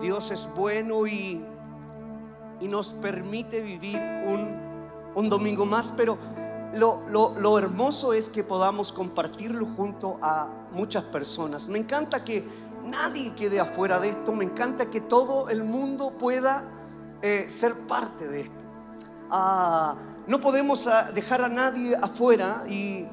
Dios es bueno y, y nos permite vivir un, un domingo más, pero lo, lo, lo, hermoso es que podamos compartirlo junto a muchas personas. Me encanta que nadie quede afuera de esto, me encanta que todo el mundo pueda eh, ser parte de esto. Ah, no podemos ah, dejar a nadie afuera y,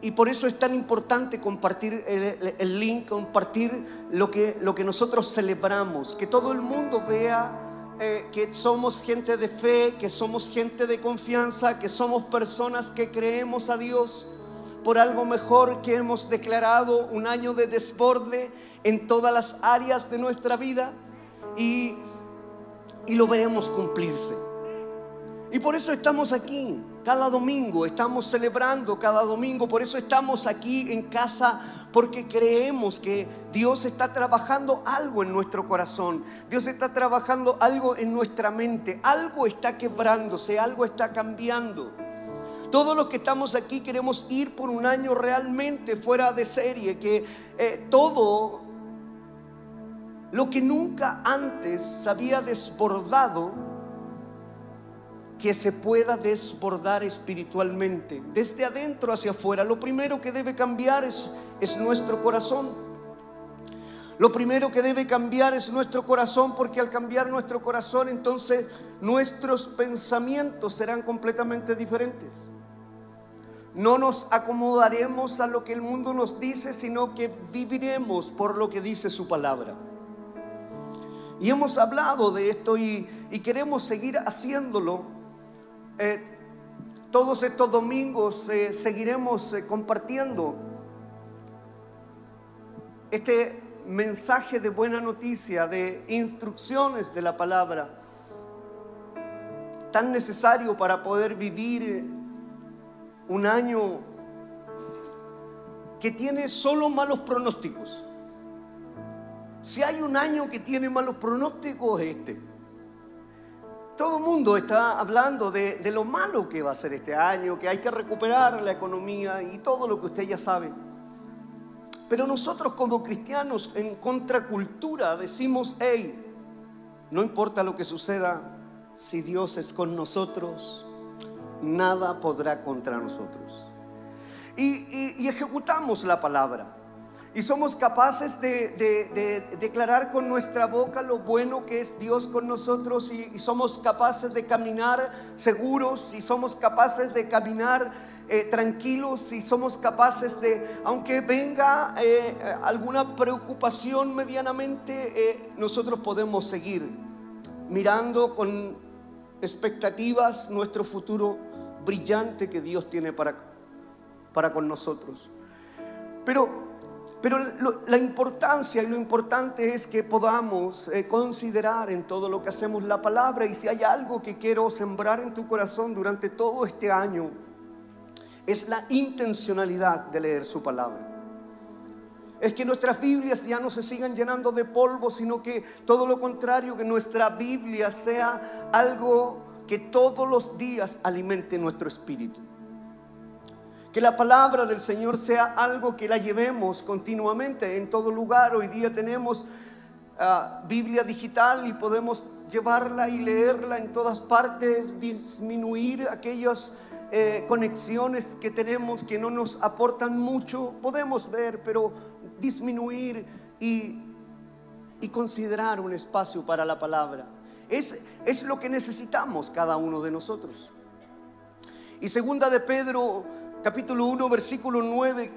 y, por eso es tan importante compartir el, link, compartir lo que, lo que nosotros celebramos, que todo el mundo vea eh, que somos gente de fe, que somos gente de confianza, que somos personas que creemos a Dios por algo mejor que hemos declarado un año de desborde en todas las áreas de nuestra vida y, y lo veremos cumplirse. Y por eso estamos aquí cada domingo, estamos celebrando cada domingo, por eso estamos aquí en casa, porque creemos que Dios está trabajando algo en nuestro corazón, Dios está trabajando algo en nuestra mente, algo está quebrándose, algo está cambiando. Todos los que estamos aquí queremos ir por un año realmente fuera de serie, que eh, todo lo que nunca antes se había desbordado, que se pueda desbordar espiritualmente, desde adentro hacia afuera. Lo primero que debe cambiar es, es nuestro corazón. Lo primero que debe cambiar es nuestro corazón, porque al cambiar nuestro corazón, entonces nuestros pensamientos serán completamente diferentes. No nos acomodaremos a lo que el mundo nos dice, sino que viviremos por lo que dice su palabra. Y hemos hablado de esto y, y queremos seguir haciéndolo eh, todos estos domingos eh, seguiremos eh, compartiendo este mensaje de buena noticia, de instrucciones de la palabra, tan necesario para poder vivir un año que tiene solo malos pronósticos. Si hay un año que tiene malos pronósticos, es este. Todo el mundo está hablando de, lo malo que va a ser este año, que hay que recuperar la economía y todo lo que usted ya sabe. Pero nosotros como cristianos en contracultura decimos, hey, no importa lo que suceda, si Dios es con nosotros, nada podrá contra nosotros. y ejecutamos la palabra. Y somos capaces de, declarar con nuestra boca lo bueno que es Dios con nosotros y, somos capaces de caminar seguros y somos capaces de caminar eh, tranquilos y somos capaces de, aunque venga eh, alguna preocupación medianamente, eh, nosotros podemos seguir mirando con expectativas nuestro futuro brillante que Dios tiene para, para con nosotros. Pero pero la importancia y lo importante es que podamos eh, considerar en todo lo que hacemos la palabra y si hay algo que quiero sembrar en tu corazón durante todo este año, es la intencionalidad de leer su palabra. Es que nuestras Biblias ya no se sigan llenando de polvo, sino que todo lo contrario, que nuestra Biblia sea algo que todos los días alimente nuestro espíritu. Que la palabra del Señor sea algo que la llevemos continuamente en todo lugar. Hoy día tenemos ah, Biblia digital y podemos llevarla y leerla en todas partes, disminuir aquellas eh, conexiones que tenemos que no nos aportan mucho. Podemos ver, pero disminuir y, y considerar un espacio para la palabra. Es, es lo que necesitamos cada uno de nosotros. Y segunda de Pedro capítulo 1, versículo 9,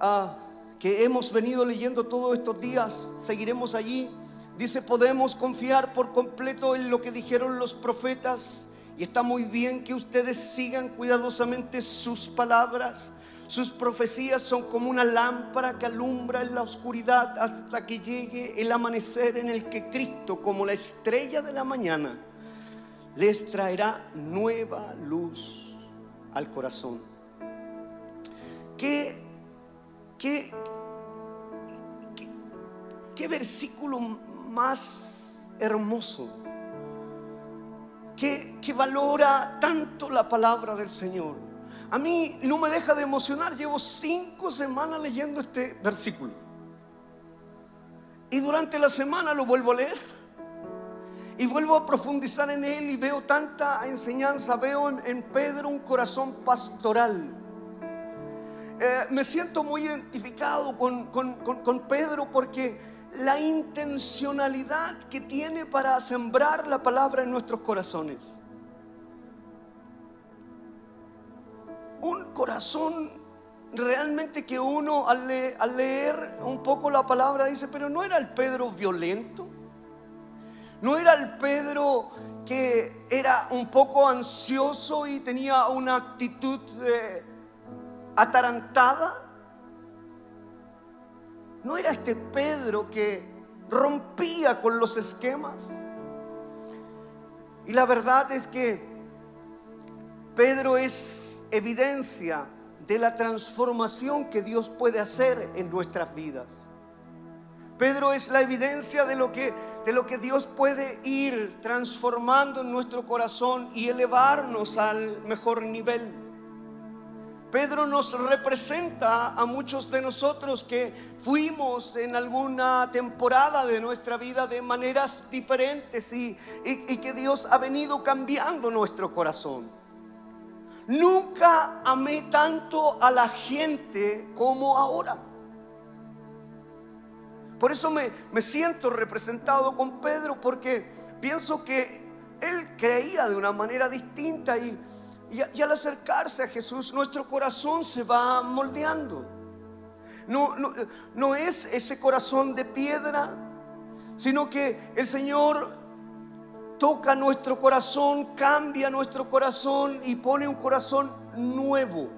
ah, que hemos venido leyendo todos estos días, seguiremos allí. Dice, podemos confiar por completo en lo que dijeron los profetas y está muy bien que ustedes sigan cuidadosamente sus palabras. Sus profecías son como una lámpara que alumbra en la oscuridad hasta que llegue el amanecer en el que Cristo, como la estrella de la mañana, les traerá nueva luz al corazón. Qué, qué, versículo más hermoso? Que, que valora tanto la palabra del Señor. A mí no me deja de emocionar. Llevo cinco semanas leyendo este versículo. Y durante la semana lo vuelvo a leer. Y vuelvo a profundizar en él y veo tanta enseñanza, veo en, Pedro un corazón pastoral. Eh, me siento muy identificado con, con Pedro porque la intencionalidad que tiene para sembrar la palabra en nuestros corazones. Un corazón realmente que uno al, leer un poco la palabra dice, pero no era el Pedro violento, no era el Pedro que era un poco ansioso y tenía una actitud eh, atarantada. No era este Pedro que rompía con los esquemas. Y la verdad es que Pedro es evidencia de la transformación que Dios puede hacer en nuestras vidas. Pedro es la evidencia de lo que de lo que Dios puede ir transformando en nuestro corazón y elevarnos al mejor nivel. Pedro nos representa a muchos de nosotros que fuimos en alguna temporada de nuestra vida de maneras diferentes y, y que Dios ha venido cambiando nuestro corazón. Nunca amé tanto a la gente como ahora. Por eso me, siento representado con Pedro porque pienso que él creía de una manera distinta y, al acercarse a Jesús nuestro corazón se va moldeando. No, no, no es ese corazón de piedra, sino que el Señor toca nuestro corazón, cambia nuestro corazón y pone un corazón nuevo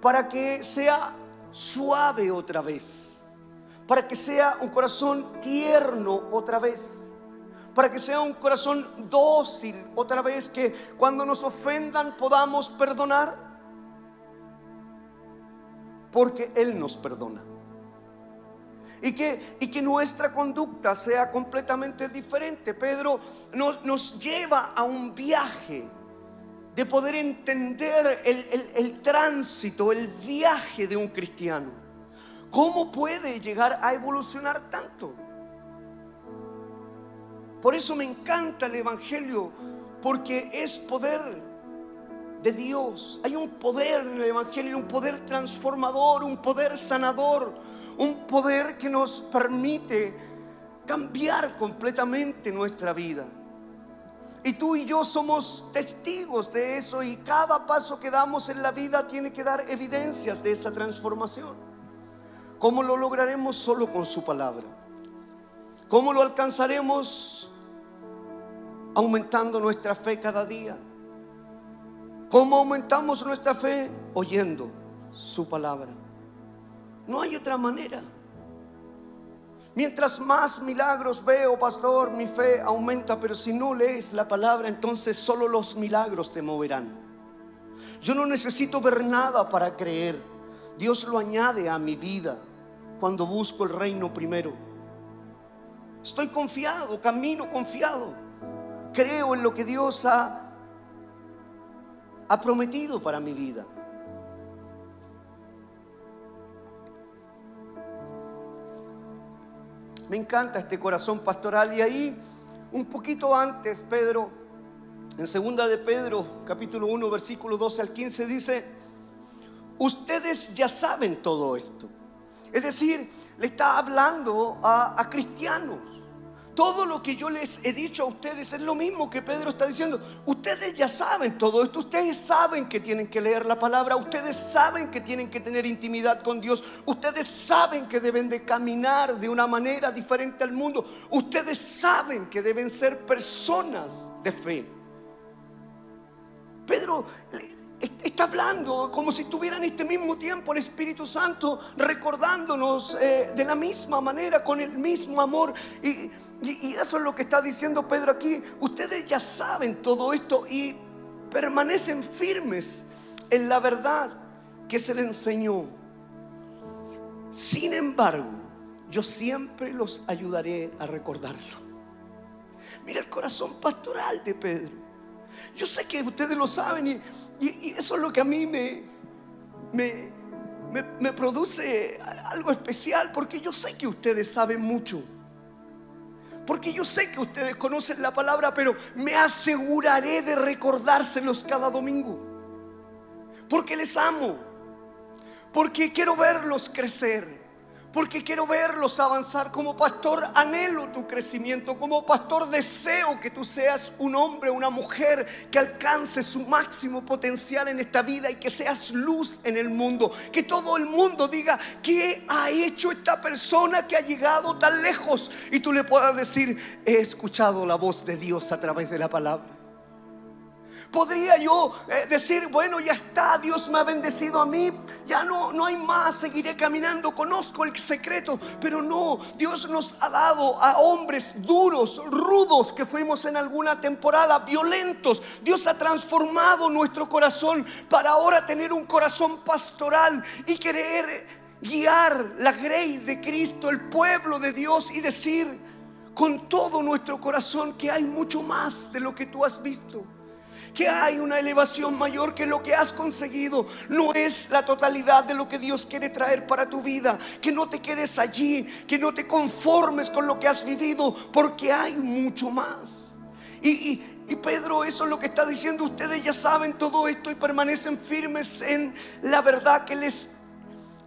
para que sea suave otra vez, para que sea un corazón tierno otra vez, para que sea un corazón dócil otra vez, que cuando nos ofendan podamos perdonar, porque Él nos perdona y que, y que nuestra conducta sea completamente diferente. Pedro nos, nos lleva a un viaje de poder entender el, el tránsito, el viaje de un cristiano. ¿Cómo puede llegar a evolucionar tanto? Por eso me encanta el Evangelio, porque es poder de Dios. Hay un poder en el Evangelio, un poder transformador, un poder sanador, un poder que nos permite cambiar completamente nuestra vida. Y tú y yo somos testigos de eso y cada paso que damos en la vida tiene que dar evidencias de esa transformación. ¿Cómo lo lograremos? Solo con su palabra. ¿Cómo lo alcanzaremos? Aumentando nuestra fe cada día. ¿Cómo aumentamos nuestra fe? Oyendo su palabra. No hay otra manera. Mientras más milagros veo, pastor, mi fe aumenta, pero si no lees la palabra, entonces solo los milagros te moverán. Yo no necesito ver nada para creer. Dios lo añade a mi vida cuando busco el reino primero. Estoy confiado, camino confiado. Creo en lo que Dios ha, ha prometido para mi vida. Me encanta este corazón pastoral. Y ahí, un poquito antes, Pedro, en segunda de Pedro, capítulo 1, versículo 12 al 15, dice, ustedes ya saben todo esto. Es decir, le está hablando a, cristianos. Todo lo que yo les he dicho a ustedes es lo mismo que Pedro está diciendo. Ustedes ya saben todo esto. Ustedes saben que tienen que leer la palabra. Ustedes saben que tienen que tener intimidad con Dios. Ustedes saben que deben de caminar de una manera diferente al mundo. Ustedes saben que deben ser personas de fe. Pedro está hablando como si estuviera en este mismo tiempo el Espíritu Santo recordándonos eh, de la misma manera, con el mismo amor. Y, y, eso es lo que está diciendo Pedro aquí. Ustedes ya saben todo esto y permanecen firmes en la verdad que se le enseñó. Sin embargo, yo siempre los ayudaré a recordarlo. Mira el corazón pastoral de Pedro. Yo sé que ustedes lo saben y, y, eso es lo que a mí me, me, me, produce algo especial porque yo sé que ustedes saben mucho. porque yo sé que ustedes conocen la palabra, pero me aseguraré de recordárselos cada domingo. Porque les amo, porque quiero verlos crecer porque quiero verlos avanzar. Como pastor anhelo tu crecimiento, como pastor deseo que tú seas un hombre, una mujer que alcance su máximo potencial en esta vida y que seas luz en el mundo. Que todo el mundo diga, ¿qué ha hecho esta persona que ha llegado tan lejos? Y tú le puedas decir, he escuchado la voz de Dios a través de la palabra. Podría yo eh, decir, bueno, ya está, Dios me ha bendecido a mí, ya no, no hay más, seguiré caminando, conozco el secreto, pero no, Dios nos ha dado a hombres duros, rudos, que fuimos en alguna temporada, violentos. Dios ha transformado nuestro corazón para ahora tener un corazón pastoral y querer guiar la grey de Cristo, el pueblo de Dios y decir con todo nuestro corazón que hay mucho más de lo que tú has visto que hay una elevación mayor que lo que has conseguido. No es la totalidad de lo que Dios quiere traer para tu vida. Que no te quedes allí, que no te conformes con lo que has vivido, porque hay mucho más. Y, Pedro, eso es lo que está diciendo. Ustedes ya saben todo esto y permanecen firmes en la verdad que les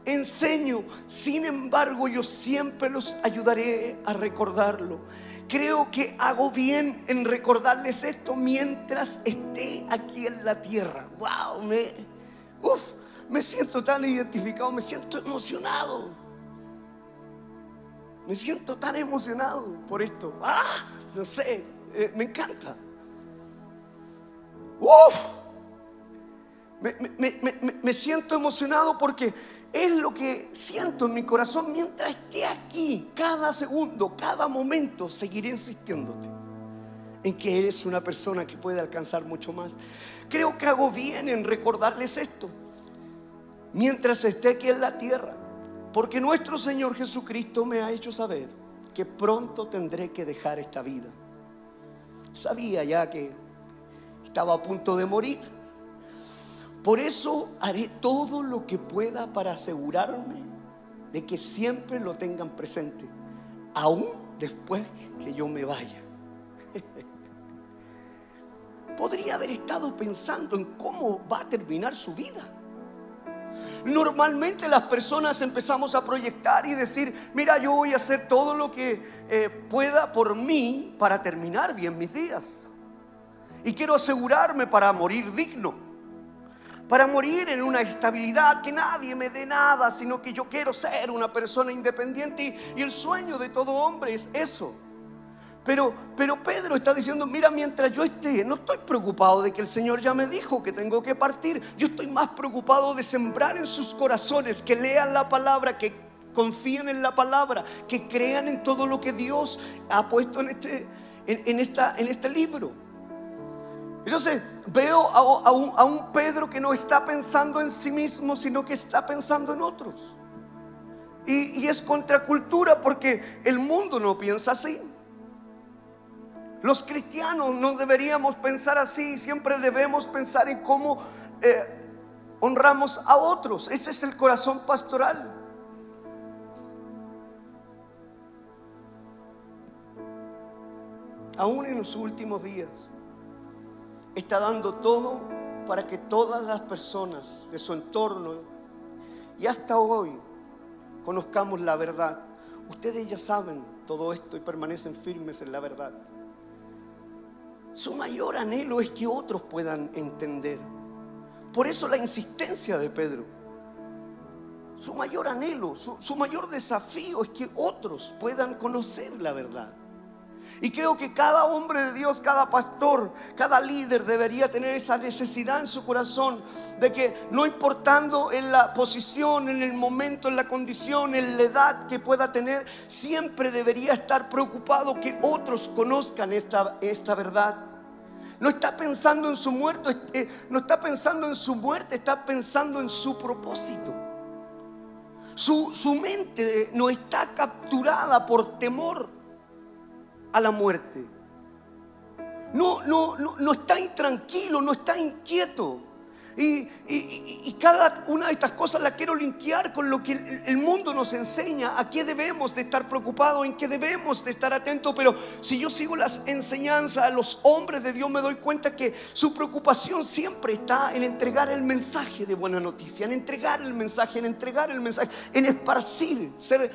enseño. Sin embargo, yo siempre los ayudaré a recordarlo creo que hago bien en recordarles esto mientras esté aquí en la tierra. Wow, me, me siento tan identificado, me siento emocionado. Me siento tan emocionado por esto. Ah, no sé, eh, me encanta. Uf, me siento emocionado porque es lo que siento en mi corazón mientras esté aquí. Cada segundo, cada momento seguiré insistiéndote en que eres una persona que puede alcanzar mucho más. Creo que hago bien en recordarles esto mientras esté aquí en la tierra. Porque nuestro Señor Jesucristo me ha hecho saber que pronto tendré que dejar esta vida. Sabía ya que estaba a punto de morir por eso haré todo lo que pueda para asegurarme de que siempre lo tengan presente, aún después que yo me vaya. Podría haber estado pensando en cómo va a terminar su vida. Normalmente las personas empezamos a proyectar y decir, mira, yo voy a hacer todo lo que eh, pueda por mí para terminar bien mis días. Y quiero asegurarme para morir digno para morir en una estabilidad, que nadie me dé nada, sino que yo quiero ser una persona independiente y, el sueño de todo hombre es eso. Pero, pero Pedro está diciendo, mira, mientras yo esté, no estoy preocupado de que el Señor ya me dijo que tengo que partir. Yo estoy más preocupado de sembrar en sus corazones, que lean la palabra, que confíen en la palabra, que crean en todo lo que Dios ha puesto en este, en, esta, en este libro. Entonces veo a, un, Pedro que no está pensando en sí mismo, sino que está pensando en otros. Y, es contracultura porque el mundo no piensa así. Los cristianos no deberíamos pensar así, siempre debemos pensar en cómo eh, honramos a otros. Ese es el corazón pastoral. Aún en los últimos días está dando todo para que todas las personas de su entorno y hasta hoy conozcamos la verdad. Ustedes ya saben todo esto y permanecen firmes en la verdad. Su mayor anhelo es que otros puedan entender. Por eso la insistencia de Pedro. Su mayor anhelo, su, su mayor desafío es que otros puedan conocer la verdad. Y creo que cada hombre de Dios, cada pastor, cada líder debería tener esa necesidad en su corazón de que no importando en la posición, en el momento, en la condición, en la edad que pueda tener, siempre debería estar preocupado que otros conozcan esta, esta verdad. No está pensando en su muerte, eh, no está pensando en su muerte, está pensando en su propósito. Su, su mente no está capturada por temor a la muerte. No, no, no, no está intranquilo, no está inquieto. Y, cada una de estas cosas la quiero linkear con lo que el, mundo nos enseña, a qué debemos de estar preocupados, en qué debemos de estar atentos. Pero si yo sigo las enseñanzas a los hombres de Dios, me doy cuenta que su preocupación siempre está en entregar el mensaje de buena noticia, en entregar el mensaje, en entregar el mensaje, en esparcir, ser,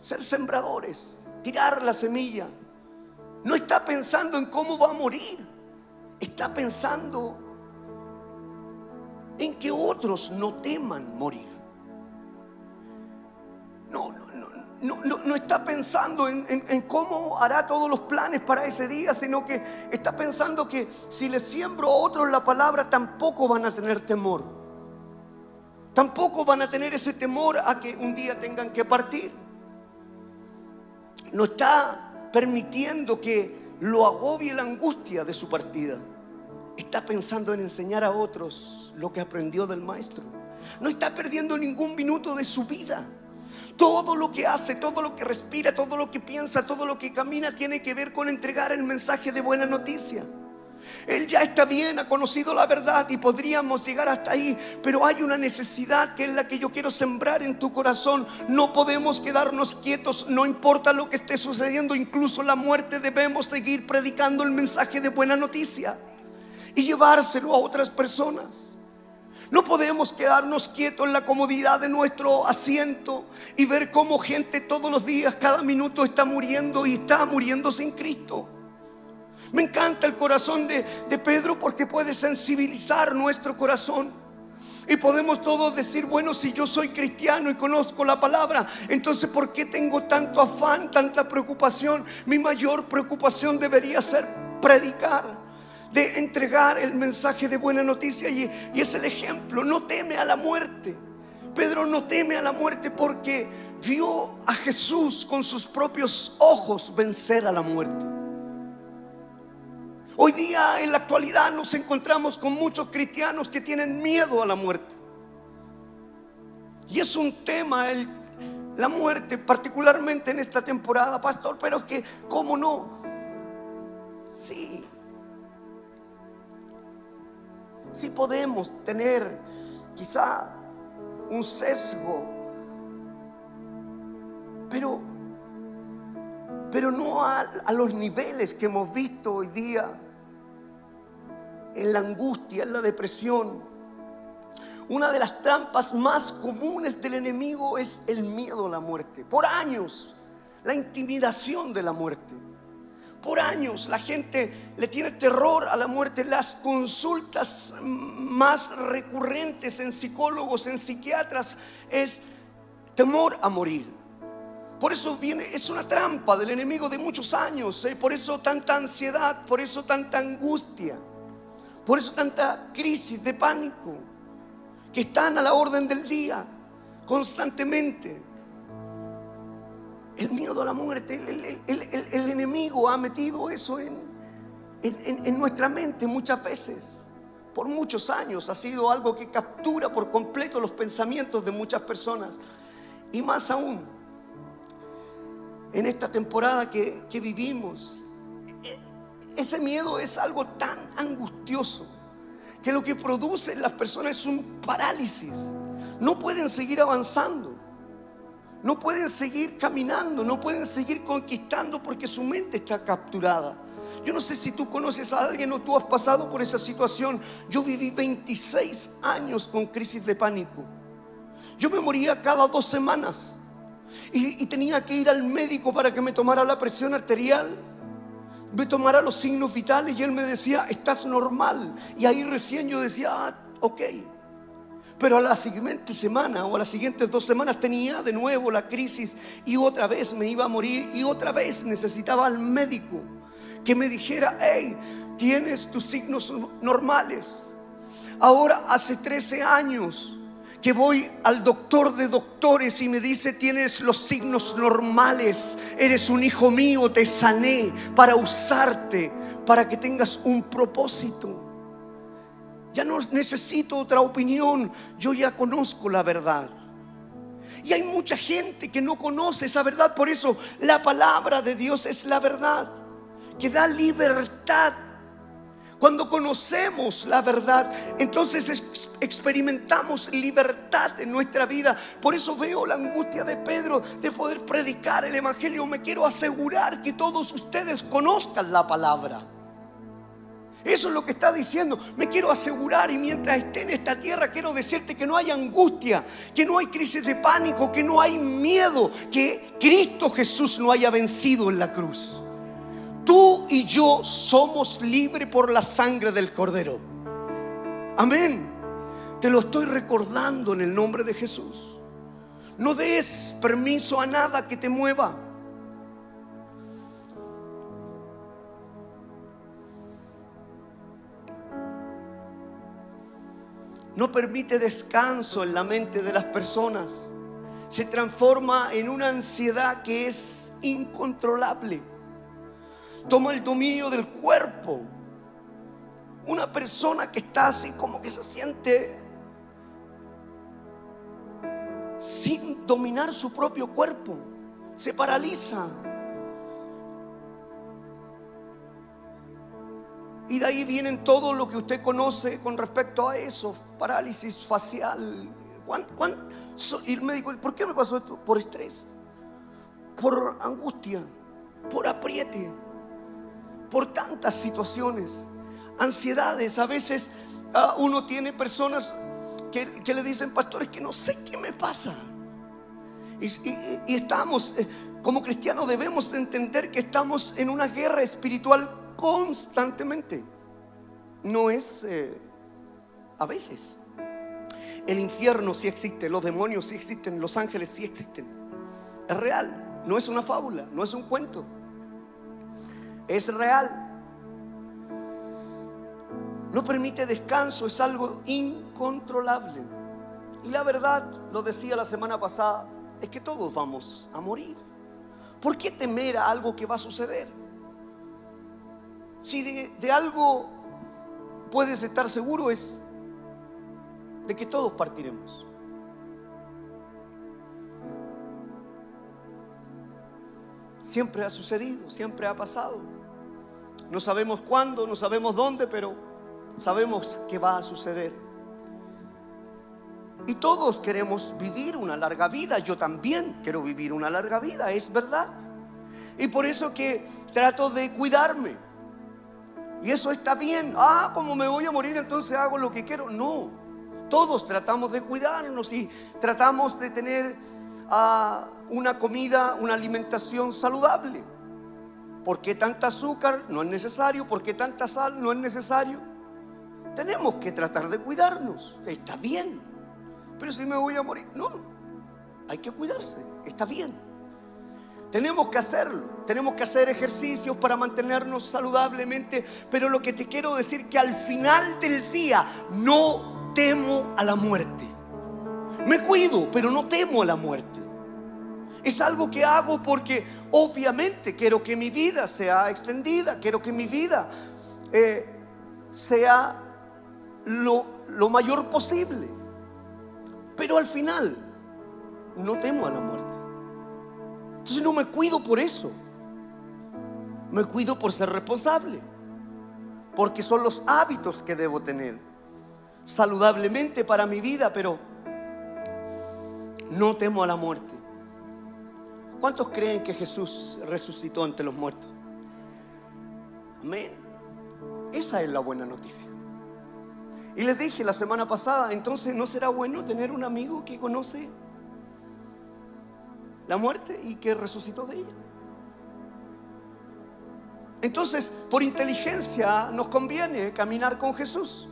ser sembradores, tirar la semilla. No está pensando en cómo va a morir, está pensando en que otros no teman morir. No, no, no, no está pensando en, cómo hará todos los planes para ese día, sino que está pensando que si le siembro a otros la palabra, tampoco van a tener temor. Tampoco van a tener ese temor a que un día tengan que partir. No está permitiendo que lo agobie la angustia de su partida está pensando en enseñar a otros lo que aprendió del maestro. No está perdiendo ningún minuto de su vida. Todo lo que hace, todo lo que respira, todo lo que piensa, todo lo que camina tiene que ver con entregar el mensaje de buena noticia. Él ya está bien, ha conocido la verdad y podríamos llegar hasta ahí, pero hay una necesidad que es la que yo quiero sembrar en tu corazón. No podemos quedarnos quietos, no importa lo que esté sucediendo, incluso la muerte, debemos seguir predicando el mensaje de buena noticia y llevárselo a otras personas. No podemos quedarnos quietos en la comodidad de nuestro asiento y ver cómo gente todos los días, cada minuto está muriendo y está muriendo sin Cristo. Me encanta el corazón de, de Pedro porque puede sensibilizar nuestro corazón. Y podemos todos decir, bueno, si yo soy cristiano y conozco la palabra, entonces ¿por qué tengo tanto afán, tanta preocupación? Mi mayor preocupación debería ser predicar de entregar el mensaje de buena noticia y, es el ejemplo. No teme a la muerte. Pedro no teme a la muerte porque vio a Jesús con sus propios ojos vencer a la muerte. Hoy día en la actualidad nos encontramos con muchos cristianos que tienen miedo a la muerte. Y es un tema la muerte, particularmente en esta temporada, pastor, pero es que, ¿cómo no? Sí, si podemos tener quizá un sesgo, pero, pero no a, a los niveles que hemos visto hoy día en la angustia, en la depresión. Una de las trampas más comunes del enemigo es el miedo a la muerte. Por años, la intimidación de la muerte. Por años la gente le tiene terror a la muerte. Las consultas más recurrentes en psicólogos, en psiquiatras, es temor a morir. Por eso viene, es una trampa del enemigo de muchos años. ¿eh? Por eso tanta ansiedad, por eso tanta angustia, por eso tanta crisis de pánico que están a la orden del día constantemente el miedo a la muerte, el, enemigo ha metido eso en, nuestra mente muchas veces. Por muchos años ha sido algo que captura por completo los pensamientos de muchas personas. Y más aún, en esta temporada que, vivimos, ese miedo es algo tan angustioso que lo que produce en las personas es un parálisis. No pueden seguir avanzando. No pueden seguir caminando, no pueden seguir conquistando porque su mente está capturada. Yo no sé si tú conoces a alguien o tú has pasado por esa situación. Yo viví 26 años con crisis de pánico. Yo me moría cada dos semanas y, tenía que ir al médico para que me tomara la presión arterial, me tomara los signos vitales y él me decía, estás normal. Y ahí recién yo decía, ah, ok. Pero a la siguiente semana o a las siguientes dos semanas tenía de nuevo la crisis y otra vez me iba a morir y otra vez necesitaba al médico que me dijera, hey, tienes tus signos normales. Ahora hace 13 años que voy al doctor de doctores y me dice, tienes los signos normales, eres un hijo mío, te sané para usarte, para que tengas un propósito. Ya no necesito otra opinión, yo ya conozco la verdad. Y hay mucha gente que no conoce esa verdad, por eso la palabra de Dios es la verdad, que da libertad. Cuando conocemos la verdad, entonces experimentamos libertad en nuestra vida. Por eso veo la angustia de Pedro de poder predicar el Evangelio. Me quiero asegurar que todos ustedes conozcan la palabra. Eso es lo que está diciendo. Me quiero asegurar y mientras esté en esta tierra quiero decirte que no hay angustia, que no hay crisis de pánico, que no hay miedo, que Cristo Jesús no haya vencido en la cruz. Tú y yo somos libres por la sangre del Cordero. Amén. Te lo estoy recordando en el nombre de Jesús. No des permiso a nada que te mueva. No permite descanso en la mente de las personas. Se transforma en una ansiedad que es incontrolable toma el dominio del cuerpo. Una persona que está así como que se siente sin dominar su propio cuerpo, se paraliza. Y de ahí vienen todo lo que usted conoce con respecto a eso, parálisis facial. y el médico, ¿por qué me pasó esto? Por estrés, por angustia, por apriete por tantas situaciones, ansiedades. A veces ah, uno tiene personas que, le dicen, pastores, que no sé qué me pasa. Y, estamos, eh, como cristianos debemos entender que estamos en una guerra espiritual constantemente. No es eh, a veces. El infierno sí existe, los demonios sí existen, los ángeles sí existen. Es real, no es una fábula, no es un cuento es real. No permite descanso, es algo incontrolable. Y la verdad, lo decía la semana pasada, es que todos vamos a morir. ¿Por qué temer a algo que va a suceder? Si de, de algo puedes estar seguro es de que todos partiremos. Siempre ha sucedido, siempre ha pasado. No sabemos cuándo, no sabemos dónde, pero sabemos que va a suceder. Y todos queremos vivir una larga vida. Yo también quiero vivir una larga vida, es verdad. Y por eso que trato de cuidarme. Y eso está bien. Ah, como me voy a morir, entonces hago lo que quiero. No. Todos tratamos de cuidarnos y tratamos de tener ah, una comida, una alimentación saludable. ¿Por qué tanta azúcar? No es necesario. ¿Por qué tanta sal? No es necesario. Tenemos que tratar de cuidarnos. Está bien. Pero si me voy a morir, no. Hay que cuidarse. Está bien. Tenemos que hacerlo. Tenemos que hacer ejercicios para mantenernos saludablemente. Pero lo que te quiero decir que al final del día no temo a la muerte. Me cuido, pero no temo a la muerte. Es algo que hago porque obviamente quiero que mi vida sea extendida, quiero que mi vida eh, sea lo, lo mayor posible. Pero al final no temo a la muerte. Entonces no me cuido por eso. Me cuido por ser responsable. Porque son los hábitos que debo tener. Saludablemente para mi vida, pero no temo a la muerte. ¿Cuántos creen que Jesús resucitó ante los muertos? Amén. Esa es la buena noticia. Y les dije la semana pasada, entonces ¿no será bueno tener un amigo que conoce la muerte y que resucitó de ella? Entonces, por inteligencia nos conviene caminar con Jesús.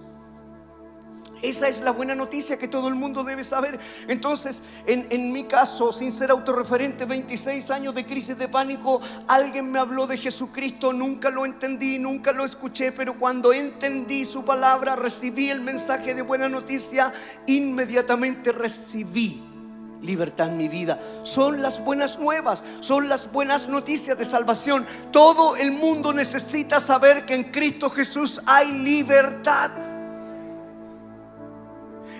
Esa es la buena noticia que todo el mundo debe saber. Entonces, en, mi caso, sin ser autorreferente, 26 años de crisis de pánico, alguien me habló de Jesucristo, nunca lo entendí, nunca lo escuché, pero cuando entendí su palabra, recibí el mensaje de buena noticia, inmediatamente recibí libertad en mi vida. Son las buenas nuevas, son las buenas noticias de salvación. Todo el mundo necesita saber que en Cristo Jesús hay libertad.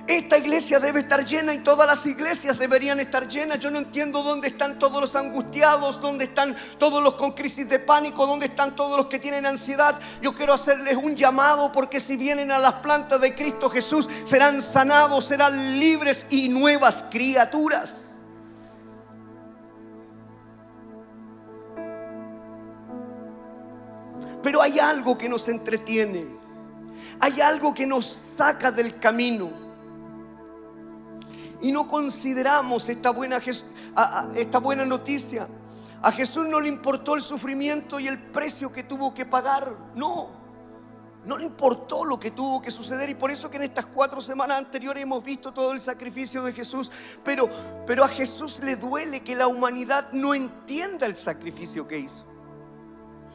Esta iglesia debe estar llena y todas las iglesias deberían estar llenas. Yo no entiendo dónde están todos los angustiados, dónde están todos los con crisis de pánico, dónde están todos los que tienen ansiedad. Yo quiero hacerles un llamado porque si vienen a las plantas de Cristo Jesús serán sanados, serán libres y nuevas criaturas. Pero hay algo que nos entretiene. Hay algo que nos saca del camino y no consideramos esta buena, esta buena noticia. A Jesús no le importó el sufrimiento y el precio que tuvo que pagar. No, no le importó lo que tuvo que suceder. Y por eso que en estas cuatro semanas anteriores hemos visto todo el sacrificio de Jesús. Pero, pero a Jesús le duele que la humanidad no entienda el sacrificio que hizo.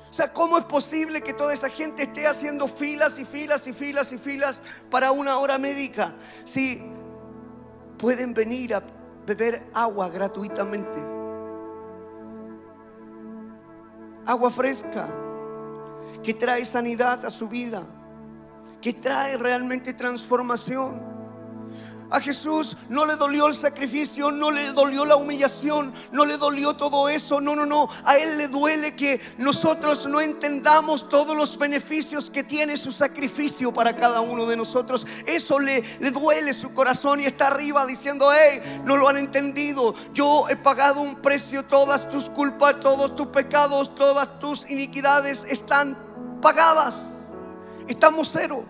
O sea, ¿cómo es posible que toda esa gente esté haciendo filas y filas y filas y filas para una hora médica? Si pueden venir a beber agua gratuitamente. Agua fresca que trae sanidad a su vida, que trae realmente transformación. A Jesús no le dolió el sacrificio, no le dolió la humillación, no le dolió todo eso. No, no, no. A Él le duele que nosotros no entendamos todos los beneficios que tiene su sacrificio para cada uno de nosotros. Eso le, le duele su corazón y está arriba diciendo, hey, no lo han entendido. Yo he pagado un precio, todas tus culpas, todos tus pecados, todas tus iniquidades están pagadas. Estamos cero.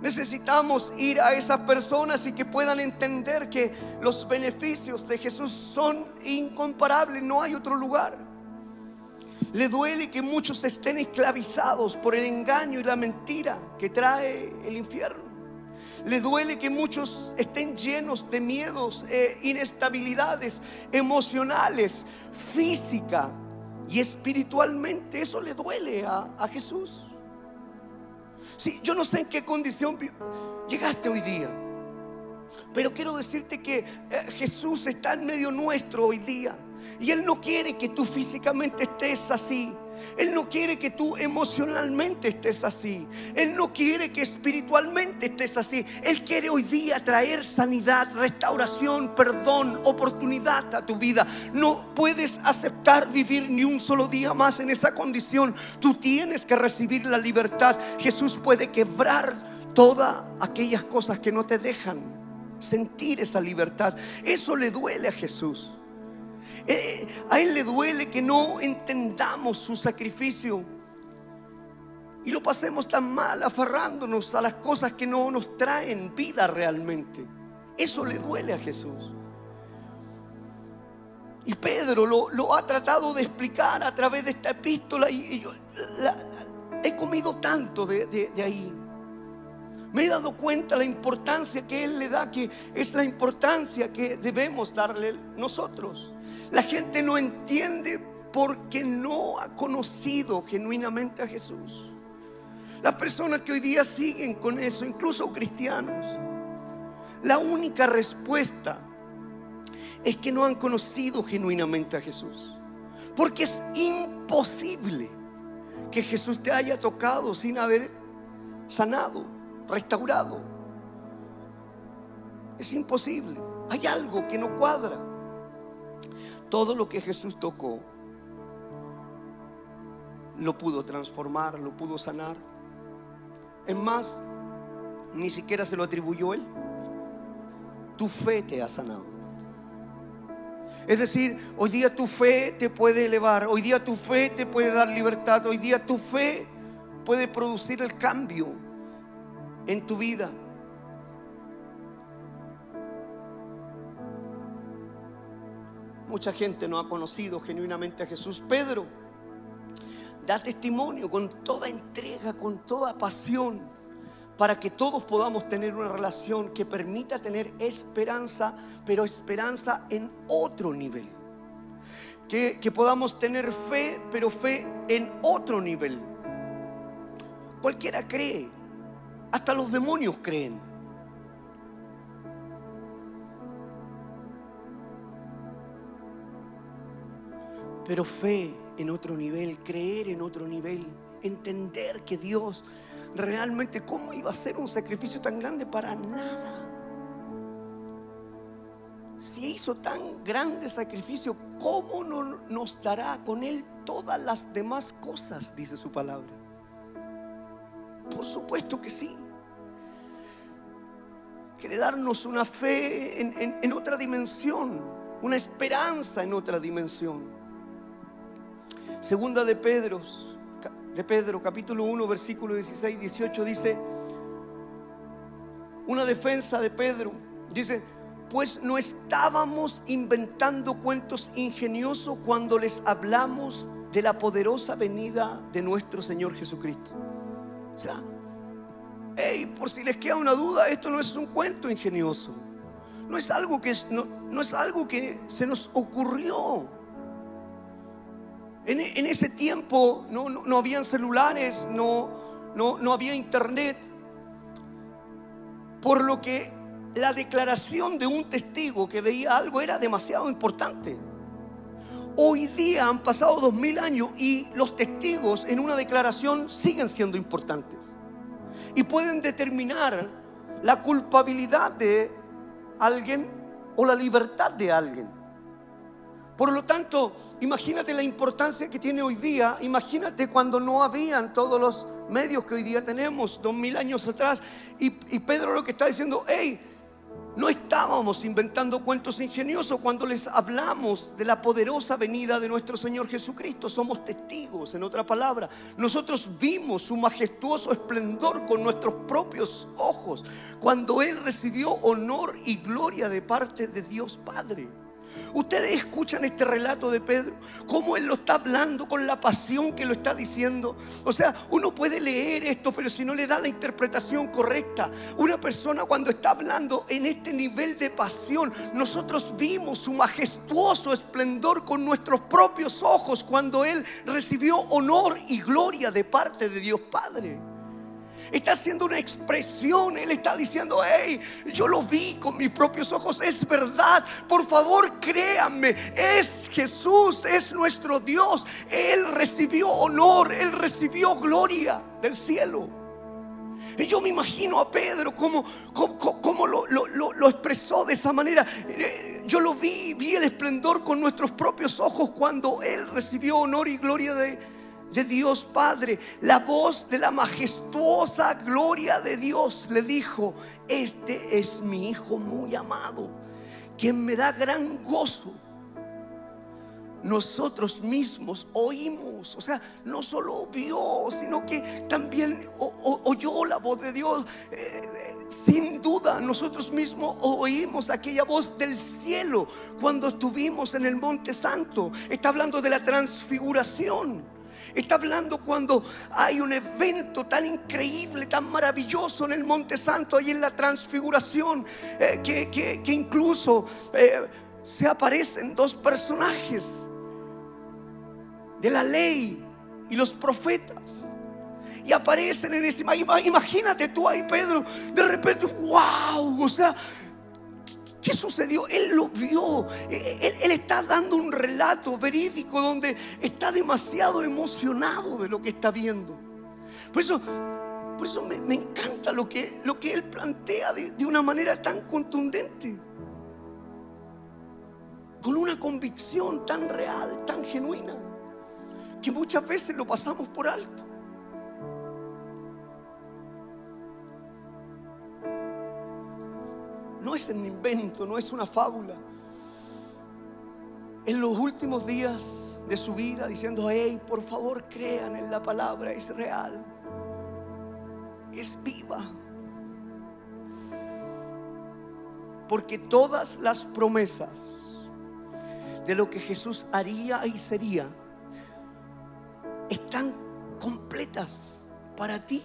Necesitamos ir a esas personas y que puedan entender que los beneficios de Jesús son incomparables, no hay otro lugar. Le duele que muchos estén esclavizados por el engaño y la mentira que trae el infierno. Le duele que muchos estén llenos de miedos, e inestabilidades emocionales, física y espiritualmente. Eso le duele a, a Jesús. Sí, yo no sé en qué condición llegaste hoy día. Pero quiero decirte que eh, Jesús está en medio nuestro hoy día. Y Él no quiere que tú físicamente estés así. Él no quiere que tú emocionalmente estés así. Él no quiere que espiritualmente estés así. Él quiere hoy día traer sanidad, restauración, perdón, oportunidad a tu vida. No puedes aceptar vivir ni un solo día más en esa condición. Tú tienes que recibir la libertad. Jesús puede quebrar todas aquellas cosas que no te dejan sentir esa libertad. Eso le duele a Jesús. Eh, a Él le duele que no entendamos su sacrificio y lo pasemos tan mal aferrándonos a las cosas que no nos traen vida realmente. Eso le duele a Jesús. Y Pedro lo, ha tratado de explicar a través de esta epístola y, yo he comido tanto de, de ahí. Me he dado cuenta la importancia que Él le da, que es la importancia que debemos darle nosotros. La gente no entiende porque no ha conocido genuinamente a Jesús. Las personas que hoy día siguen con eso, incluso cristianos, la única respuesta es que no han conocido genuinamente a Jesús. Porque es imposible que Jesús te haya tocado sin haber sanado, restaurado. Es imposible. Hay algo que no cuadra. Todo lo que Jesús tocó lo pudo transformar, lo pudo sanar. Es más, ni siquiera se lo atribuyó él. Tu fe te ha sanado. Es decir, hoy día tu fe te puede elevar, hoy día tu fe te puede dar libertad, hoy día tu fe puede producir el cambio en tu vida. Mucha gente no ha conocido genuinamente a Jesús. Pedro da testimonio con toda entrega, con toda pasión, para que todos podamos tener una relación que permita tener esperanza, pero esperanza en otro nivel. Que, que podamos tener fe, pero fe en otro nivel. Cualquiera cree, hasta los demonios creen. Pero fe en otro nivel, creer en otro nivel, entender que Dios realmente cómo iba a ser un sacrificio tan grande para nada. Si hizo tan grande sacrificio, ¿cómo no nos dará con él todas las demás cosas? Dice su palabra. Por supuesto que sí. Quiere darnos una fe en, otra dimensión, una esperanza en otra dimensión. Segunda de Pedro, de Pedro, capítulo 1, versículo 16 y 18 dice, una defensa de Pedro, dice, pues no estábamos inventando cuentos ingeniosos cuando les hablamos de la poderosa venida de nuestro Señor Jesucristo. O sea, hey, por si les queda una duda, esto no es un cuento ingenioso. No es algo que, no es algo que se nos ocurrió. En, ese tiempo no, no, no habían celulares, no, no, no había internet. Por lo que la declaración de un testigo que veía algo era demasiado importante. Hoy día han pasado dos mil años y los testigos en una declaración siguen siendo importantes y pueden determinar la culpabilidad de alguien o la libertad de alguien. Por lo tanto, imagínate la importancia que tiene hoy día, imagínate cuando no habían todos los medios que hoy día tenemos, dos mil años atrás, y, Pedro lo que está diciendo, hey, no estábamos inventando cuentos ingeniosos cuando les hablamos de la poderosa venida de nuestro Señor Jesucristo. Somos testigos, en otra palabra. Nosotros vimos su majestuoso esplendor con nuestros propios ojos cuando Él recibió honor y gloria de parte de Dios Padre. Ustedes escuchan este relato de Pedro, cómo él lo está hablando con la pasión que lo está diciendo. O sea, uno puede leer esto, pero si no le da la interpretación correcta, una persona cuando está hablando en este nivel de pasión, nosotros vimos su majestuoso esplendor con nuestros propios ojos cuando él recibió honor y gloria de parte de Dios Padre. Está haciendo una expresión. Él está diciendo, hey, yo lo vi con mis propios ojos. Es verdad. Por favor, créanme. Es Jesús, es nuestro Dios. Él recibió honor, Él recibió gloria del cielo. Y yo me imagino a Pedro como, como, lo, lo, expresó de esa manera. Eh, yo lo vi, vi el esplendor con nuestros propios ojos cuando Él recibió honor y gloria de, de Dios Padre, la voz de la majestuosa gloria de Dios le dijo, este es mi Hijo muy amado, quien me da gran gozo. Nosotros mismos oímos, o sea, no solo vio, sino que también oyó la voz de Dios. Eh, sin duda, nosotros mismos oímos aquella voz del cielo cuando estuvimos en el Monte Santo. Está hablando de la transfiguración. Está hablando cuando hay un evento tan increíble, tan maravilloso en el Monte Santo, ahí en la transfiguración, eh, que, incluso eh, se aparecen dos personajes de la ley y los profetas. Y aparecen en ese... Imagínate tú ahí, Pedro, de repente, wow, o sea, ¿Qué sucedió? Él lo vio. Él, está dando un relato verídico donde está demasiado emocionado de lo que está viendo. Por eso, por eso me, encanta lo que, lo que él plantea de una manera tan contundente. Con una convicción tan real, tan genuina, que muchas veces lo pasamos por alto. No es un invento, no es una fábula. En los últimos días de su vida diciendo, hey, por favor crean en la palabra, es real, es viva. Porque todas las promesas de lo que Jesús haría y sería están completas para ti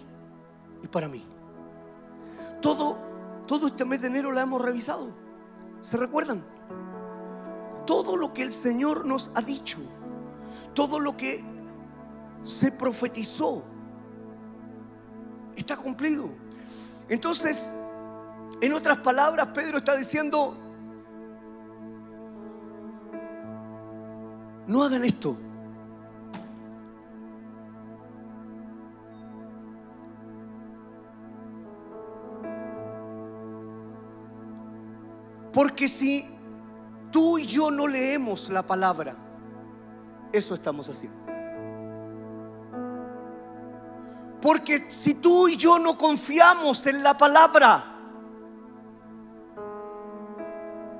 y para mí. Todo todo este mes de enero la hemos revisado. ¿Se recuerdan? Todo lo que el Señor nos ha dicho, todo lo que se profetizó, está cumplido. Entonces, en otras palabras, Pedro está diciendo, no hagan esto. Porque si tú y yo no leemos la palabra, eso estamos haciendo. Porque si tú y yo no confiamos en la palabra,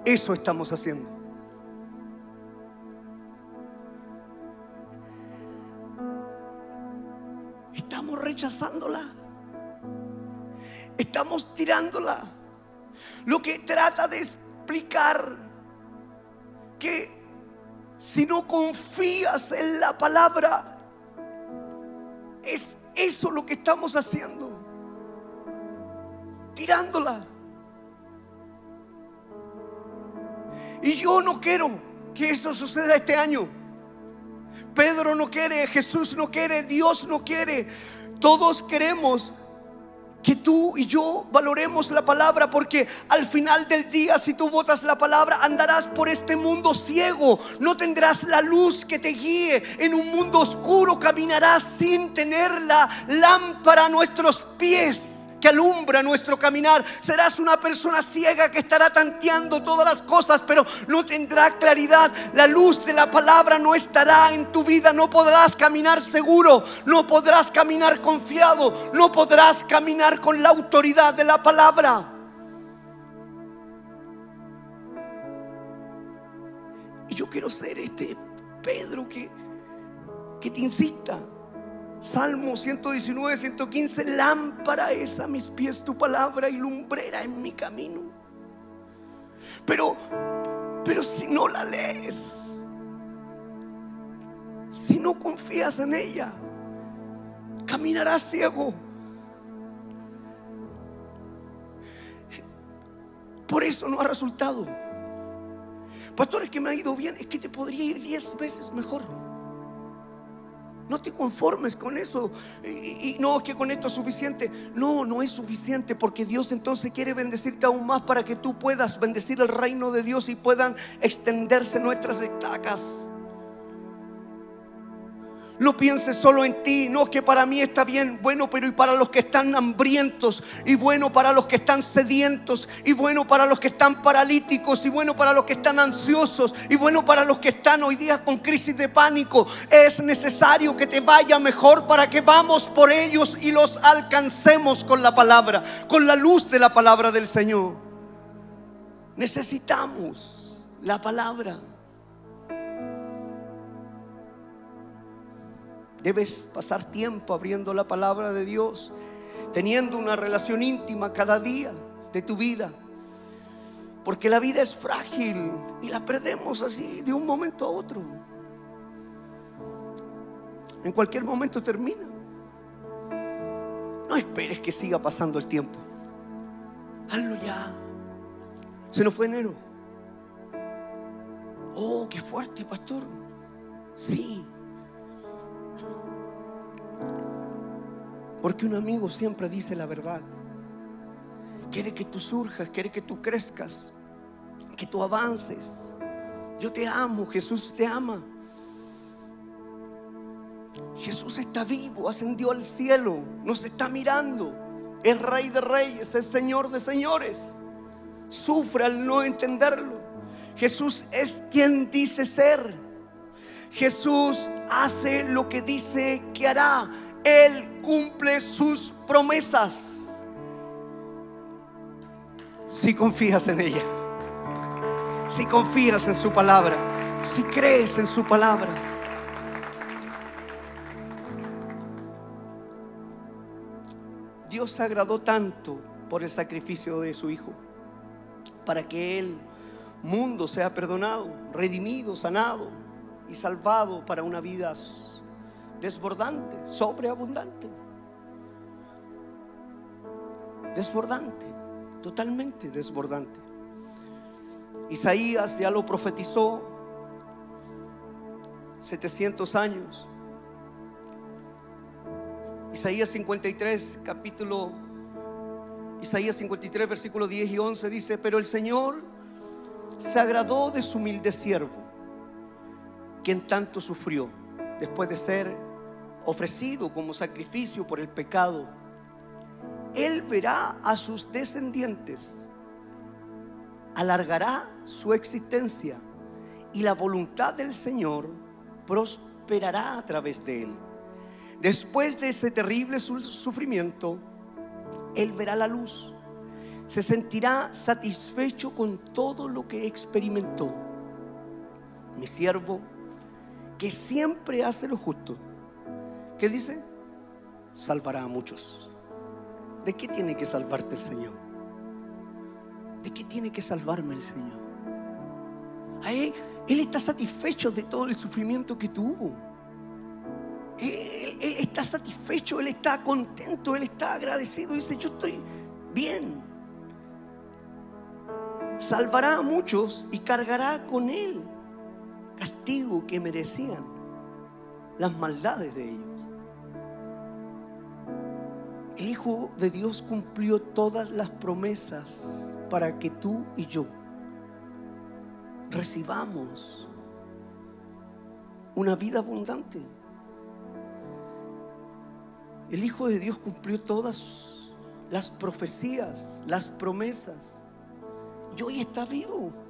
eso estamos haciendo. Estamos rechazándola. Estamos tirándola. Lo que trata de explicar que si no confías en la palabra, es eso lo que estamos haciendo. Tirándola. Y yo no quiero que eso suceda este año. Pedro no quiere, Jesús no quiere, Dios no quiere. Todos queremos que tú y yo valoremos la palabra porque al final del día si tú votas la palabra andarás por este mundo ciego, no tendrás la luz que te guíe. En un mundo oscuro, caminarás sin tener la lámpara a nuestros pies que alumbra nuestro caminar. Serás una persona ciega que estará tanteando todas las cosas, pero no tendrá claridad. La luz de la palabra no estará en tu vida. No podrás caminar seguro, no podrás caminar confiado, no podrás caminar con la autoridad de la palabra. Y yo quiero ser este Pedro que, que te insista Salmo 119, 115, lámpara es a mis pies tu palabra y lumbrera en mi camino. Pero, pero si no la lees, si no confías en ella, caminarás ciego. Por eso no ha resultado. Pastor, es que me ha ido bien, es que te podría ir diez veces mejor. No te conformes con eso. Y, no, es que con esto es suficiente. No, no es suficiente porque Dios entonces quiere bendecirte aún más para que tú puedas bendecir el reino de Dios y puedan extenderse nuestras estacas. No pienses solo en ti, no que para mí está bien, bueno, pero y para los que están hambrientos, y bueno para los que están sedientos, y bueno para los que están paralíticos, y bueno para los que están ansiosos, y bueno para los que están hoy día con crisis de pánico. Es necesario que te vaya mejor para que vamos por ellos y los alcancemos con la palabra, con la luz de la palabra del Señor. Necesitamos la palabra. Debes pasar tiempo abriendo la palabra de Dios, teniendo una relación íntima cada día de tu vida. Porque la vida es frágil y la perdemos así de un momento a otro. En cualquier momento termina. No esperes que siga pasando el tiempo. Hazlo ya. Se nos fue enero. Oh, qué fuerte, pastor. Sí. Porque un amigo siempre dice la verdad. Quiere que tú surjas, quiere que tú crezcas, que tú avances. Yo te amo, Jesús te ama. Jesús está vivo, ascendió al cielo, nos está mirando. Es rey de reyes, es señor de señores. Sufre al no entenderlo. Jesús es quien dice ser. Jesús hace lo que dice que hará. Él cumple sus promesas. Si confías en ella, si confías en su palabra, si crees en su palabra. Dios se agradó tanto por el sacrificio de su Hijo, para que el mundo sea perdonado, redimido, sanado y salvado para una vida desbordante, sobreabundante. Desbordante, totalmente desbordante. Isaías ya lo profetizó 700 años. Isaías 53, capítulo, Isaías 53, versículo 10 y 11 dice, pero el Señor se agradó de su humilde siervo, quien tanto sufrió después de ser ofrecido como sacrificio por el pecado, Él verá a sus descendientes alargará su existencia y la voluntad del Señor prosperará a través de él. Después de ese terrible sufrimiento, él verá la luz. Se sentirá satisfecho con todo lo que experimentó. Mi siervo, que siempre hace lo justo, ¿qué dice? Salvará a muchos. ¿De qué tiene que salvarte el Señor? ¿De qué tiene que salvarme el Señor? Él, está satisfecho de todo el sufrimiento que tuvo. Él, él, está satisfecho, Él está contento, Él está agradecido. Dice, yo estoy bien. Salvará a muchos y cargará con Él castigo que merecían las maldades de ellos. El Hijo de Dios cumplió todas las promesas para que tú y yo recibamos una vida abundante. El Hijo de Dios cumplió todas las profecías, las promesas. Y hoy está vivo.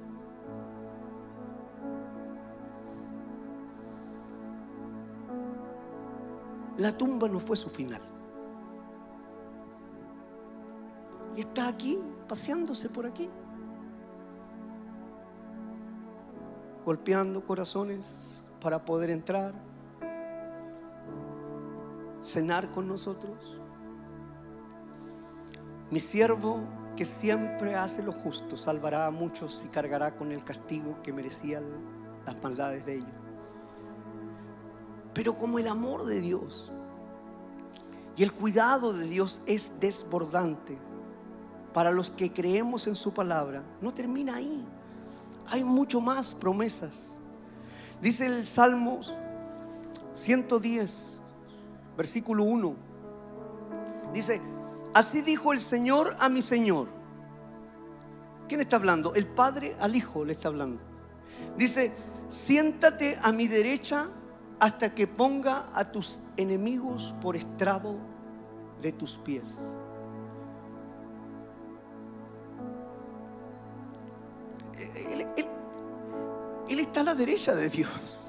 La tumba no fue su final. Y está aquí, paseándose por aquí. Golpeando corazones para poder entrar, cenar con nosotros. Mi siervo que siempre hace lo justo, salvará a muchos y cargará con el castigo que merecían las maldades de ellos. Pero como el amor de Dios y el cuidado de Dios es desbordante, para los que creemos en su palabra, no termina ahí. Hay mucho más promesas. Dice el Salmos 110, versículo 1. Dice, así dijo el Señor a mi Señor. ¿Quién está hablando? El Padre al Hijo le está hablando. Dice, siéntate a mi derecha hasta que ponga a tus enemigos por estrado de tus pies. Él, está a la derecha de Dios.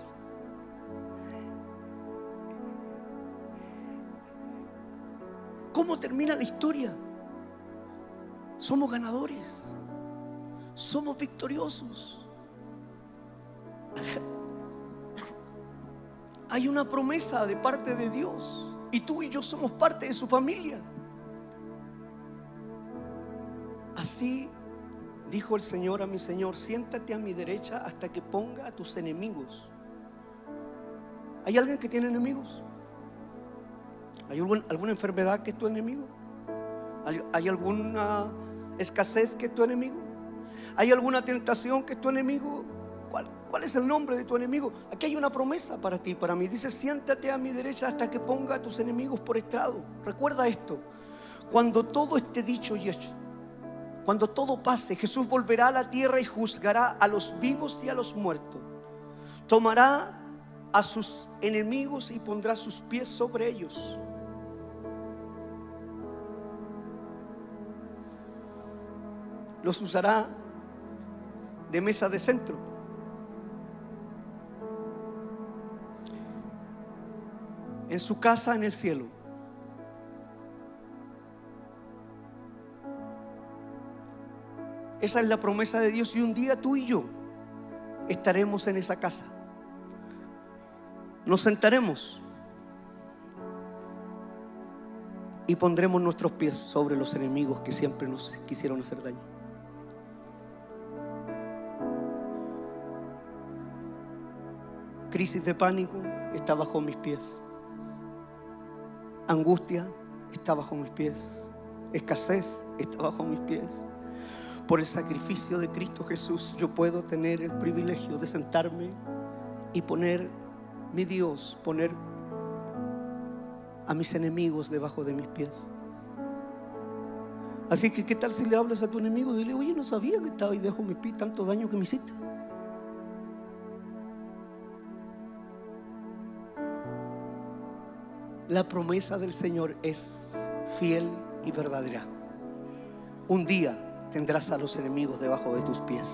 ¿Cómo termina la historia? Somos ganadores. Somos victoriosos. Hay una promesa de parte de Dios. Y tú y yo somos parte de su familia. Así Dijo el Señor a mi Señor, siéntate a mi derecha hasta que ponga a tus enemigos. ¿Hay alguien que tiene enemigos? ¿Hay alguna enfermedad que es tu enemigo? ¿Hay, alguna escasez que es tu enemigo? ¿Hay alguna tentación que es tu enemigo? ¿Cuál, ¿Cuál es el nombre de tu enemigo? Aquí hay una promesa para ti, para mí. Dice, siéntate a mi derecha hasta que ponga a tus enemigos por estrado. Recuerda esto. Cuando todo esté dicho y hecho, cuando todo pase, Jesús volverá a la tierra y juzgará a los vivos y a los muertos. Tomará a sus enemigos y pondrá sus pies sobre ellos. Los usará de mesa de centro. En su casa en el cielo. Esa es la promesa de Dios y un día tú y yo estaremos en esa casa. Nos sentaremos y pondremos nuestros pies sobre los enemigos que siempre nos quisieron hacer daño. Crisis de pánico está bajo mis pies. Angustia está bajo mis pies. Escasez está bajo mis pies por el sacrificio de Cristo Jesús, yo puedo tener el privilegio de sentarme y poner mi Dios, poner a mis enemigos debajo de mis pies. Así que, ¿qué tal si le hablas a tu enemigo? Dile, oye, no sabía que estaba ahí debajo de mis pies, tanto daño que me hiciste. La promesa del Señor es fiel y verdadera. Un día tendrás a los enemigos debajo de tus pies.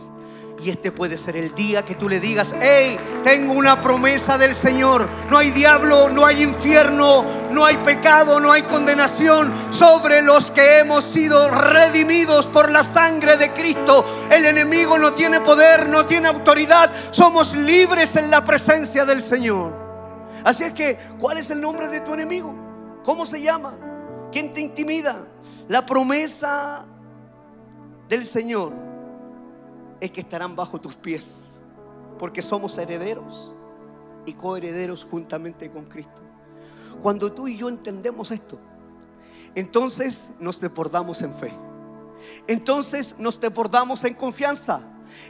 Y este puede ser el día que tú le digas, hey, tengo una promesa del Señor. No hay diablo, no hay infierno, no hay pecado, no hay condenación sobre los que hemos sido redimidos por la sangre de Cristo. El enemigo no tiene poder, no tiene autoridad. Somos libres en la presencia del Señor. Así es que, ¿cuál es el nombre de tu enemigo? ¿Cómo se llama? ¿Quién te intimida? La promesa del Señor es que estarán bajo tus pies, porque somos herederos y coherederos juntamente con Cristo. Cuando tú y yo entendemos esto, entonces nos desbordamos en fe. Entonces nos desbordamos en confianza.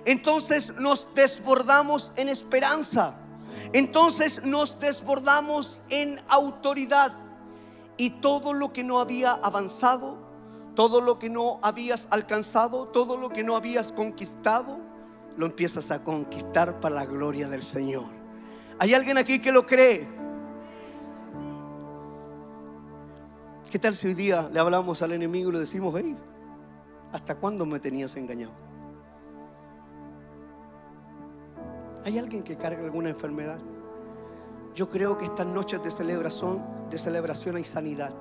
Entonces nos desbordamos en esperanza. Entonces nos desbordamos en autoridad. Y todo lo que no había avanzado todo lo que no habías alcanzado, todo lo que no habías conquistado, lo empiezas a conquistar para la gloria del Señor. ¿Hay alguien aquí que lo cree? ¿Qué tal si hoy día le hablamos al enemigo y le decimos, hey, ¿hasta cuándo me tenías engañado? ¿Hay alguien que carga alguna enfermedad? Yo creo que estas noches de celebración, de celebración hay sanidad.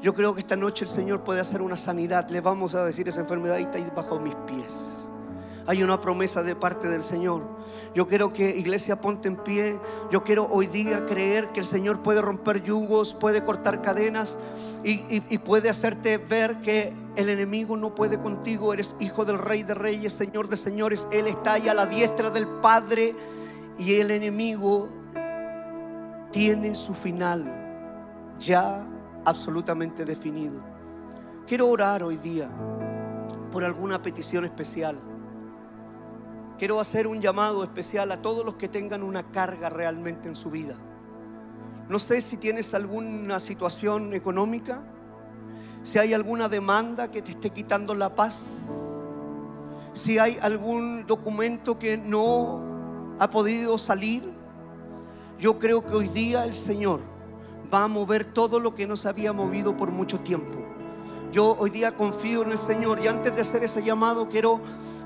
Yo creo que esta noche el Señor puede hacer una sanidad. Le vamos a decir esa enfermedad y está ahí bajo mis pies. Hay una promesa de parte del Señor. Yo quiero que iglesia ponte en pie. Yo quiero hoy día creer que el Señor puede romper yugos, puede cortar cadenas y, puede hacerte ver que el enemigo no puede contigo. Eres hijo del Rey de Reyes, Señor de Señores. Él está ahí a la diestra del Padre y el enemigo tiene su final ya absolutamente definido. Quiero orar hoy día por alguna petición especial. Quiero hacer un llamado especial a todos los que tengan una carga realmente en su vida. No sé si tienes alguna situación económica, si hay alguna demanda que te esté quitando la paz, si hay algún documento que no ha podido salir. Yo creo que hoy día el Señor va a mover todo lo que no se había movido por mucho tiempo. Yo hoy día confío en el Señor y antes de hacer ese llamado quiero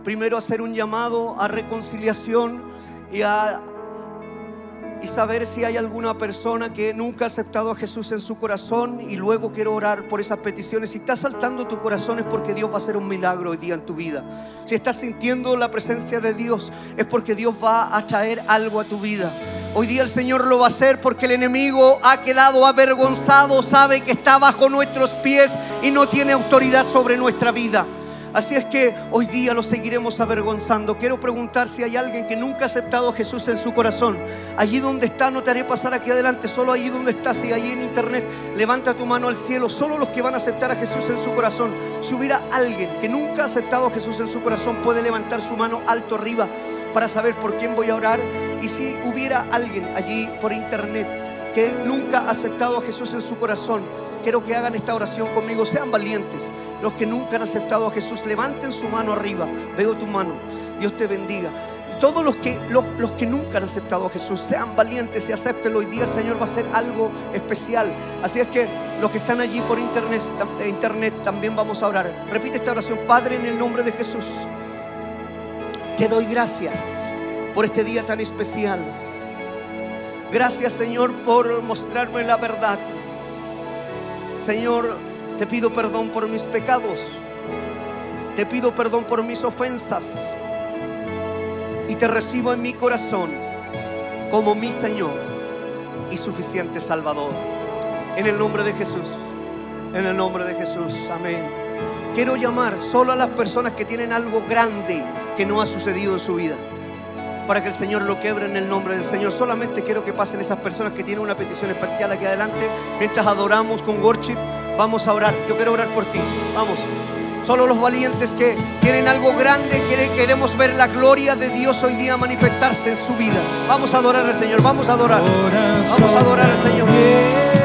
primero hacer un llamado a reconciliación y a y saber si hay alguna persona que nunca ha aceptado a Jesús en su corazón y luego quiero orar por esas peticiones. Si está saltando tu corazón es porque Dios va a hacer un milagro hoy día en tu vida. Si estás sintiendo la presencia de Dios es porque Dios va a traer algo a tu vida. Hoy día el Señor lo va a hacer porque el enemigo ha quedado avergonzado, sabe que está bajo nuestros pies y no tiene autoridad sobre nuestra vida. Así es que hoy día lo seguiremos avergonzando. Quiero preguntar si hay alguien que nunca ha aceptado a Jesús en su corazón. Allí donde está, no te haré pasar aquí adelante, solo allí donde estás y allí en internet, levanta tu mano al cielo. Solo los que van a aceptar a Jesús en su corazón. Si hubiera alguien que nunca ha aceptado a Jesús en su corazón, puede levantar su mano alto arriba para saber por quién voy a orar. Y si hubiera alguien allí por internet, nunca ha aceptado a Jesús en su corazón, quiero que hagan esta oración conmigo. Sean valientes. Los que nunca han aceptado a Jesús, levanten su mano arriba. Veo tu mano. Dios te bendiga. Todos los que, los, que nunca han aceptado a Jesús, sean valientes y acepten Hoy día el Señor va a hacer algo especial. Así es que los que están allí por internet, internet también vamos a orar. Repite esta oración. Padre, en el nombre de Jesús, te doy gracias por este día tan especial. Gracias Señor por mostrarme la verdad. Señor, te pido perdón por mis pecados. Te pido perdón por mis ofensas. Y te recibo en mi corazón como mi Señor y suficiente Salvador. En el nombre de Jesús. En el nombre de Jesús. Amén. Quiero llamar solo a las personas que tienen algo grande que no ha sucedido en su vida para que el Señor lo quebre en el nombre del Señor. Solamente quiero que pasen esas personas que tienen una petición especial aquí adelante. Mientras adoramos con worship, vamos a orar. Yo quiero orar por ti. Vamos. Solo los valientes que tienen algo grande, queremos ver la gloria de Dios hoy día manifestarse en su vida. Vamos a adorar al Señor, vamos a adorar. Vamos a adorar al Señor.